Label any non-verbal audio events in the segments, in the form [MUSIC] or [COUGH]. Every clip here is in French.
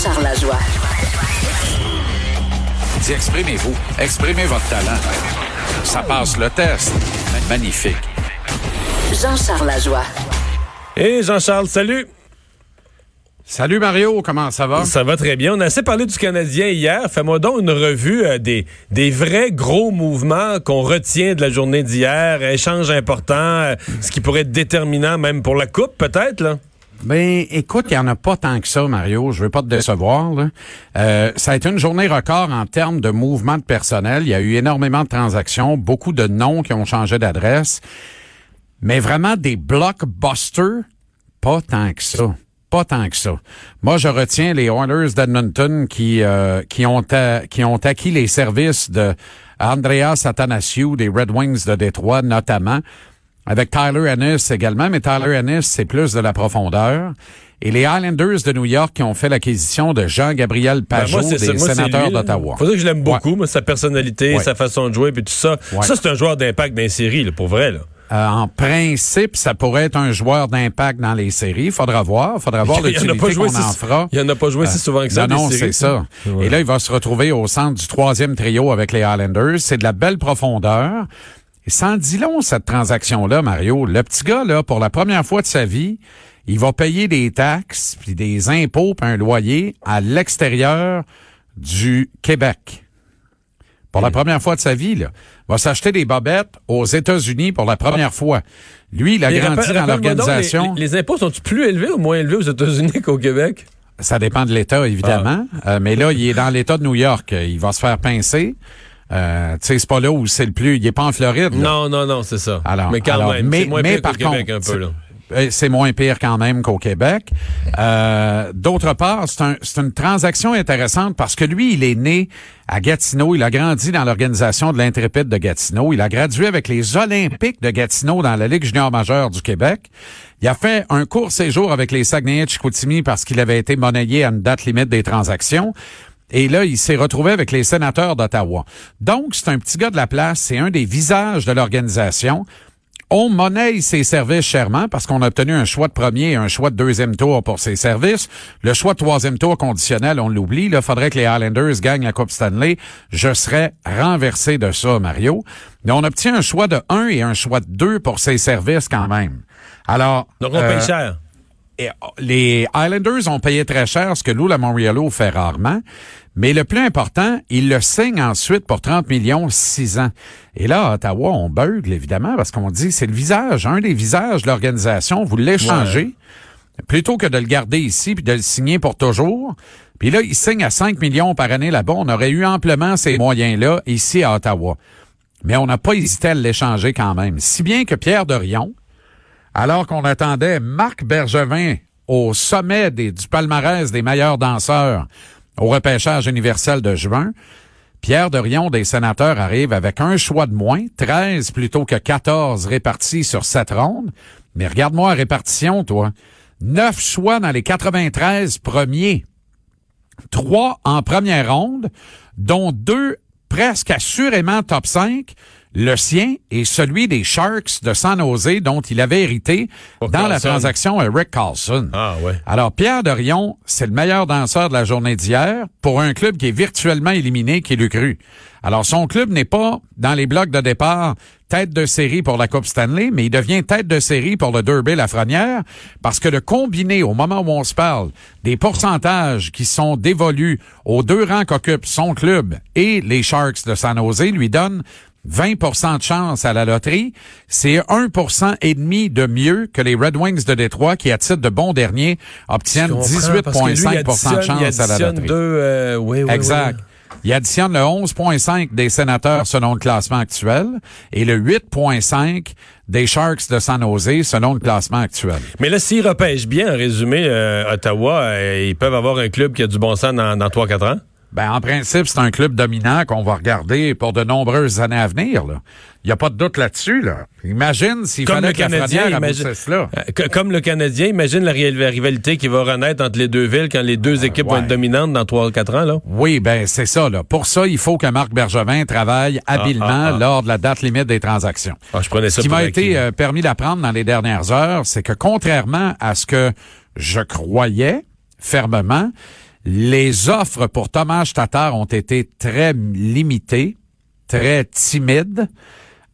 Jean-Charles Lajoie. Dis, exprimez-vous. Exprimez votre talent. Ça passe le test. Magnifique. Jean-Charles Lajoie. Hey Jean-Charles, salut. Salut Mario, comment ça va? Ça va très bien. On a assez parlé du Canadien hier. Fais-moi donc une revue euh, des, des vrais gros mouvements qu'on retient de la journée d'hier. Échange important, euh, ce qui pourrait être déterminant même pour la Coupe, peut-être, là. Ben, écoute, il n'y en a pas tant que ça, Mario. Je veux pas te décevoir. Là. Euh, ça a été une journée record en termes de mouvement de personnel. Il y a eu énormément de transactions, beaucoup de noms qui ont changé d'adresse. Mais vraiment des blockbusters, pas tant que ça. Pas tant que ça. Moi, je retiens les Oilers d'Edmonton qui euh, qui ont qui ont acquis les services de Andreas Athanasiou des Red Wings de Détroit notamment, avec Tyler Ennis également, mais Tyler Ennis c'est plus de la profondeur. Et les Islanders de New York qui ont fait l'acquisition de Jean-Gabriel Ben, Pajot moi, des Moi, c'est sénateurs d'Ottawa. Faut dire que je l'aime beaucoup, moi, sa personnalité, Ouais. sa façon de jouer, puis tout ça. Ouais. Ça, c'est un joueur d'impact dans les séries, là, pour vrai. Là. Euh, en principe, ça pourrait être un joueur d'impact dans les séries. Faudra voir. Faudra voir [LAUGHS] en l'utilité qu'on en si- fera. il en a pas joué si souvent que ça, Non, des non, c'est ça. Ouais. Et là, il va se retrouver au centre du troisième trio avec les Highlanders. C'est de la belle profondeur. Et sans dit long, cette transaction-là, Mario. Le petit gars, là, pour la première fois de sa vie, il va payer des taxes, puis des impôts, puis un loyer à l'extérieur du Québec. Pour la première fois de sa vie, là. Va s'acheter des bobettes aux États-Unis pour la première fois. Lui, il a Et grandi dans donc, l'organisation. Les, les impôts sont-ils plus élevés ou moins élevés aux États-Unis [LAUGHS] qu'au Québec? Ça dépend de l'État, évidemment. Ah. Euh, mais là, il est dans l'État de New York. Il va se faire pincer. Euh, tu sais, c'est pas là où c'est le plus. Il est pas en Floride. là. Non, non, non, c'est ça. Alors, mais quand alors, même, mais- c'est moins mais pire par Québec contre, un peu. Là. Euh, C'est moins pire quand même qu'au Québec. Euh, D'autre part, c'est un, c'est une transaction intéressante parce que lui, il est né à Gatineau. Il a grandi dans l'organisation de l'Intrépide de Gatineau. Il a gradué avec les Olympiques de Gatineau dans la Ligue junior majeure du Québec. Il a fait un court séjour avec les Saguenayens de Chicoutimi parce qu'il avait été monnayé à une date limite des transactions. Et là, il s'est retrouvé avec les sénateurs d'Ottawa. Donc, c'est un petit gars de la place. C'est un des visages de l'organisation. On monnaie ses services chèrement parce qu'on a obtenu un choix de premier et un choix de deuxième tour pour ses services. Le choix de troisième tour conditionnel, on l'oublie. Il faudrait que les Highlanders gagnent la Coupe Stanley. Je serais renversé de ça, Mario. Mais on obtient un choix de 1 et un choix de 2 pour ses services quand même. Alors, Donc, on euh, paye cher. Euh, les Highlanders ont payé très cher, ce que Lou Lamoriello fait rarement. Mais le plus important, ils le signent ensuite pour 30 millions, 6 ans. Et là, à Ottawa, on bugle, évidemment, parce qu'on dit, c'est le visage, un des visages de l'organisation, vous l'échangez, plutôt que de le garder ici puis de le signer pour toujours. Puis là, il signe à 5 millions par année là-bas. On aurait eu amplement ces moyens-là ici à Ottawa. Mais on n'a pas hésité à l'échanger quand même. Si bien que Pierre Dorion, alors qu'on attendait Marc Bergevin au sommet du palmarès des meilleurs danseurs au repêchage universel de juin, Pierre Dorion des sénateurs arrive avec un choix de moins, 13 plutôt que 14 répartis sur sept rondes. Mais regarde-moi la répartition, toi. Neuf choix dans les 93 premiers. Trois en première ronde, dont deux presque assurément top 5, le sien et celui des Sharks de San Jose dont il avait hérité dans la transaction à Rick Carlson. Ah, ouais. Alors, Pierre Dorion, c'est le meilleur danseur de la journée d'hier pour un club qui est virtuellement éliminé, qui l'eût cru. Alors, son club n'est pas dans les blocs de départ tête de série pour la Coupe Stanley, mais il devient tête de série pour le Derby Lafrenière parce que le combiné, au moment où on se parle, des pourcentages qui sont dévolus aux deux rangs qu'occupe son club et les Sharks de San Jose lui donne 20% de chance à la loterie, c'est 1% et demi de mieux que les Red Wings de Détroit qui, à titre de bon dernier, obtiennent Je comprends, parce que lui, il 18,5% de chance à la loterie. deux, euh, oui, oui, Exact. oui. Il additionne le 11,5 des sénateurs selon le classement actuel et le 8,5 des Sharks de San Jose selon le classement actuel. Mais là, s'ils repêchent bien, en résumé, euh, Ottawa, euh, ils peuvent avoir un club qui a du bon sens dans, dans 3-4 ans. Ben, en principe, c'est un club dominant qu'on va regarder pour de nombreuses années à venir. là. Il n'y a pas de doute là-dessus. Là. Imagine s'il fallait le que Canadien, imagine- là. Euh, comme le Canadien, imagine la, ri- la rivalité qui va renaître entre les deux villes quand les deux équipes vont ouais. être dominantes dans 3-4 ans. Là. Oui, ben c'est ça. Là. Pour ça, il faut que Marc Bergevin travaille habilement ah, ah. lors de la date limite des transactions. Ah, je prenais ça Ce qui m'a été euh, permis d'apprendre dans les dernières heures, c'est que contrairement à ce que je croyais fermement, Les offres pour Thomas Tatar ont été très limitées, très timides,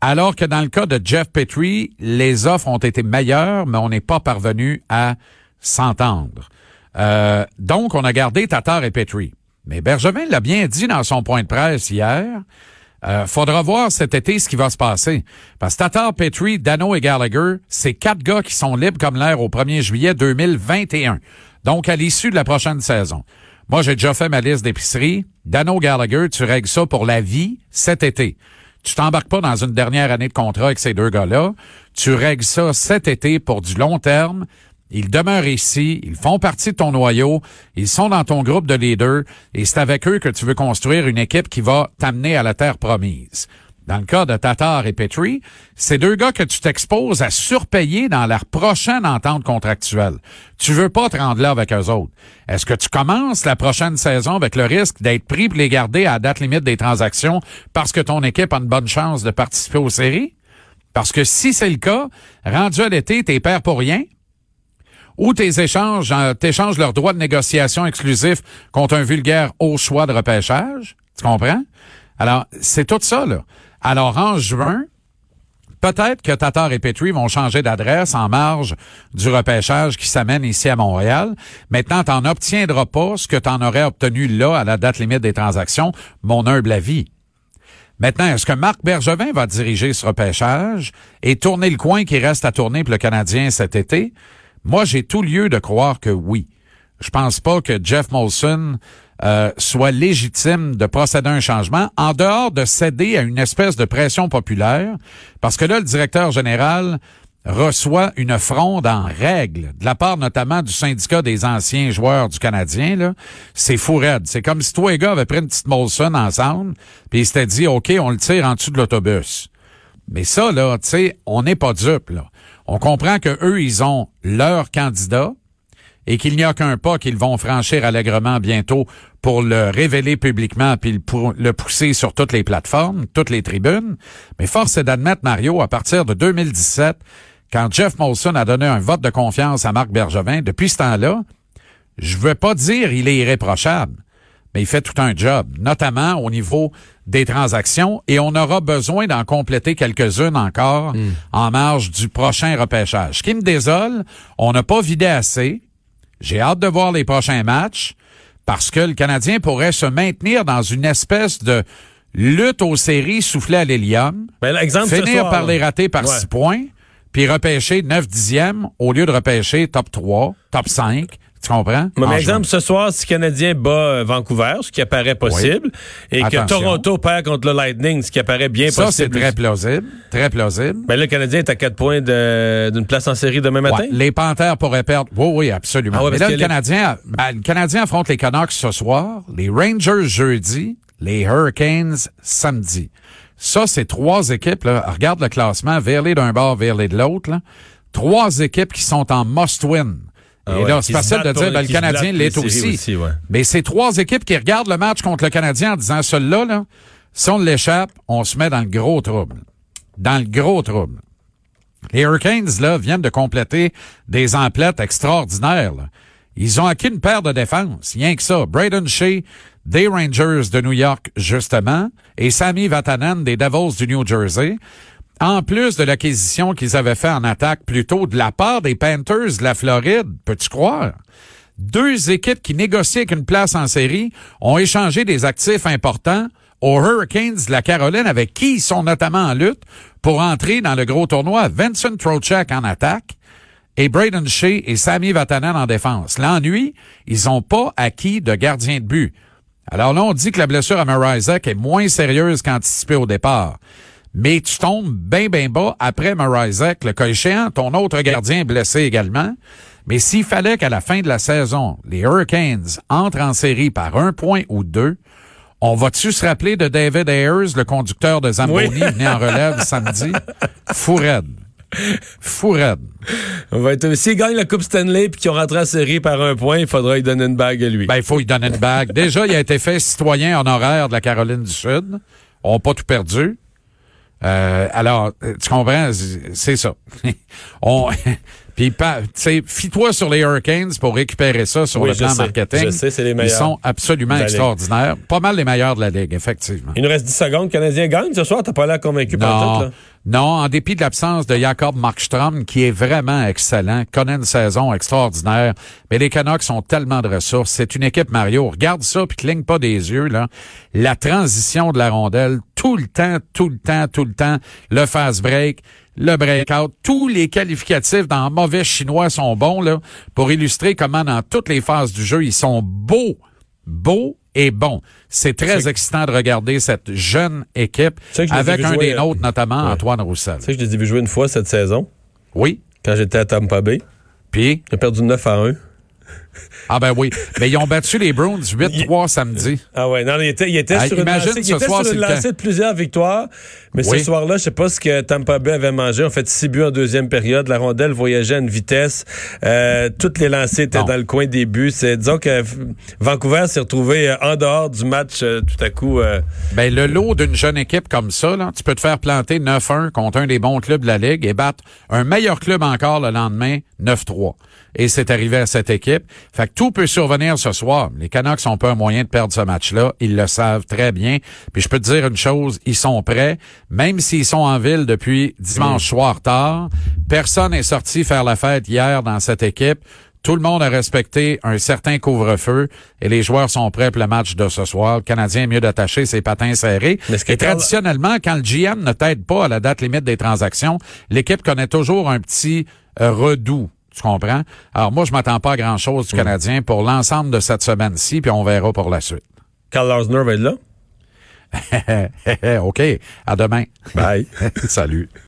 alors que dans le cas de Jeff Petrie, les offres ont été meilleures, mais on n'est pas parvenu à s'entendre. Euh, donc, on a gardé Tatar et Petrie. Mais Bergevin l'a bien dit dans son point de presse hier. Euh, faudra voir cet été ce qui va se passer. Parce que Tatar, Petrie, Dano et Gallagher, c'est quatre gars qui sont libres comme l'air au 1er juillet 2021. Donc, à l'issue de la prochaine saison. Moi, j'ai déjà fait ma liste d'épicerie. Dano Gallagher, tu règles ça pour la vie cet été. Tu t'embarques pas dans une dernière année de contrat avec ces deux gars-là. Tu règles ça cet été pour du long terme. Ils demeurent ici, ils font partie de ton noyau, ils sont dans ton groupe de leaders et c'est avec eux que tu veux construire une équipe qui va t'amener à la terre promise. Dans le cas de Tatar et Petrie, c'est deux gars que tu t'exposes à surpayer dans leur prochaine entente contractuelle. Tu veux pas te rendre là avec eux autres. Est-ce que tu commences la prochaine saison avec le risque d'être pris pour les garder à date limite des transactions parce que ton équipe a une bonne chance de participer aux séries? Parce que si c'est le cas, rendu à l'été, t'es père pour rien, ou tes échanges, euh, t'échanges leurs droits de négociation exclusifs contre un vulgaire haut choix de repêchage. Tu comprends? Alors, c'est tout ça, là. Alors, en juin, peut-être que Tatar et Petrie vont changer d'adresse en marge du repêchage qui s'amène ici à Montréal. Maintenant, tu n'obtiendras pas ce que tu en aurais obtenu là à la date limite des transactions, mon humble avis. Maintenant, est-ce que Marc Bergevin va diriger ce repêchage et tourner le coin qui reste à tourner pour le Canadien cet été? Moi, j'ai tout lieu de croire que oui. Je pense pas que Jeff Molson euh, soit légitime de procéder à un changement en dehors de céder à une espèce de pression populaire, parce que là, le directeur général reçoit une fronde en règle, de la part notamment du syndicat des anciens joueurs du Canadien. Là. C'est fou raide. C'est comme si toi et gars avaient pris une petite Molson ensemble, puis ils s'étaient dit, OK, on le tire en dessous de l'autobus. Mais ça, là, tu sais, on n'est pas dupe, là. On comprend que eux, ils ont leur candidat et qu'il n'y a qu'un pas qu'ils vont franchir allègrement bientôt pour le révéler publiquement puis le pousser sur toutes les plateformes, toutes les tribunes. Mais force est d'admettre, Mario, à partir de 2017, quand Jeff Molson a donné un vote de confiance à Marc Bergevin, depuis ce temps-là, je veux pas dire il est irréprochable, mais il fait tout un job, notamment au niveau des transactions, et on aura besoin d'en compléter quelques-unes encore Hmm. en marge du prochain repêchage. Ce qui me désole, on n'a pas vidé assez. J'ai hâte de voir les prochains matchs parce que le Canadien pourrait se maintenir dans une espèce de lutte aux séries soufflée à l'hélium, Ben, finir soir, par les rater par Ouais. six points, puis repêcher 9 dixièmes au lieu de repêcher top 3, top 5. Tu comprends? Mais En exemple, ce soir, si le Canadien bat euh, Vancouver, ce qui apparaît possible, et que. Toronto perd contre le Lightning, ce qui apparaît bien Ça, c'est possible. très plausible. Très plausible. Ben là, le Canadien est à 4 points d'une place en série demain matin. Ouais, les Panthères pourraient perdre. Oui, oui, absolument. Ah ouais, Mais là, le les- Canadien, ben, le Canadien affronte les Canucks ce soir, les Rangers jeudi, les Hurricanes samedi. Ça, c'est trois équipes, là. Regarde le classement, les d'un bord, les de l'autre. Trois équipes qui sont en must-win. Ah Et là, c'est facile de dire, ben, le Canadien l'est aussi. aussi, ouais. Mais c'est trois équipes qui regardent le match contre le Canadien en disant, celui-là, là, si on l'échappe, on se met dans le gros trouble. Dans le gros trouble. Les Hurricanes, là, viennent de compléter des emplettes extraordinaires. là. Ils ont acquis une paire de défense, rien que ça. Braden Shea des Rangers de New York, justement, et Sami Vatanen des Devils du New Jersey. En plus de l'acquisition qu'ils avaient fait en attaque plutôt de la part des Panthers de la Floride, peux-tu croire? Deux équipes qui négociaient avec une place en série ont échangé des actifs importants aux Hurricanes de la Caroline avec qui ils sont notamment en lutte pour entrer dans le gros tournoi. Vincent Trocheck en attaque et Braden Shea et Sami Vatanen en défense. L'ennui, ils n'ont pas acquis de gardien de but. Alors là, on dit que la blessure à Marizek est moins sérieuse qu'anticipée au départ. Mais tu tombes bien, bien bas après Marizek, le cas échéant, ton autre gardien est blessé également. Mais s'il fallait qu'à la fin de la saison, les Hurricanes entrent en série par un point ou deux, on va-tu se rappeler de David Ayers, le conducteur de Zamboni, Oui. venu en relève samedi? Fou raide. Fou raide. On va être, s'il gagne la Coupe Stanley puis qu'ils ont rentré en série par un point, il faudra lui donner une bague à lui. Ben, il faut lui donner une bague. Déjà, il a été fait citoyen honoraire de la Caroline du Sud. On n'a pas tout perdu. Euh, alors, euh, tu comprends, c'est- ça. [LAUGHS] On, Puis, tu sais, fie-toi sur les Hurricanes pour récupérer ça sur Oui, le plan sais. marketing. Je sais, c'est les Ils meilleurs sont absolument extraordinaires. Pas mal les meilleurs de la Ligue, effectivement. Il nous reste 10 secondes. Le Canadien gagne ce soir. T'as pas l'air convaincu par tout, Non, là. non, en dépit de l'absence de Jacob Markstrom, qui est vraiment excellent, connaît une saison extraordinaire, mais les Canucks ont tellement de ressources. C'est une équipe, Mario. Regarde ça, puis cligne pas des yeux, là. La transition de la rondelle, tout le temps, tout le temps, tout le temps, le fast break, le breakout, tous les qualificatifs dans mauvais chinois sont bons, là, pour illustrer comment dans toutes les phases du jeu, ils sont beaux, beaux et bons. C'est très excitant de regarder cette jeune équipe avec un jouer, des euh, nôtres, notamment ouais. Antoine Roussel. Tu sais que je les ai vus jouer une fois cette saison, Oui. quand j'étais à Tampa Bay. Puis, J'ai perdu 9 à 1. Ah ben oui. Mais ils ont battu les Bruins [LAUGHS] 8-3 samedi. Ah ouais, non, il était, il était Ah, sur une lancée, il ce était soir, sur c'est une le lancée de plusieurs victoires, mais Oui. ce soir-là, je sais pas ce que Tampa Bay avait mangé. On fait six buts en deuxième période. La rondelle voyageait à une vitesse. Euh, toutes les lancées étaient Non. dans le coin des buts. C'est, disons que Vancouver s'est retrouvé euh, en dehors du match euh, tout à coup. euh, Ben, le lot d'une jeune équipe comme ça, là, tu peux te faire planter 9-1 contre un des bons clubs de la Ligue et battre un meilleur club encore le lendemain, 9-3. Et c'est arrivé à cette équipe. Fait que tout peut survenir ce soir. Les Canucks ont pas un moyen de perdre ce match-là. Ils le savent très bien. Puis je peux te dire une chose, ils sont prêts. Même s'ils sont en ville depuis dimanche soir tard, personne n'est sorti faire la fête hier dans cette équipe. Tout le monde a respecté un certain couvre-feu et les joueurs sont prêts pour le match de ce soir. Le Canadien est mieux d'attacher ses patins serrés. Mais et Carl- traditionnellement, quand le GM ne t'aide pas à la date limite des transactions, l'équipe connaît toujours un petit euh, redout. Tu comprends? Alors moi, je m'attends pas à grand-chose du Canadien pour l'ensemble de cette semaine-ci, puis on verra pour la suite. Carl Larsner va être là? [LAUGHS] OK. À demain. Bye. [LAUGHS] Salut.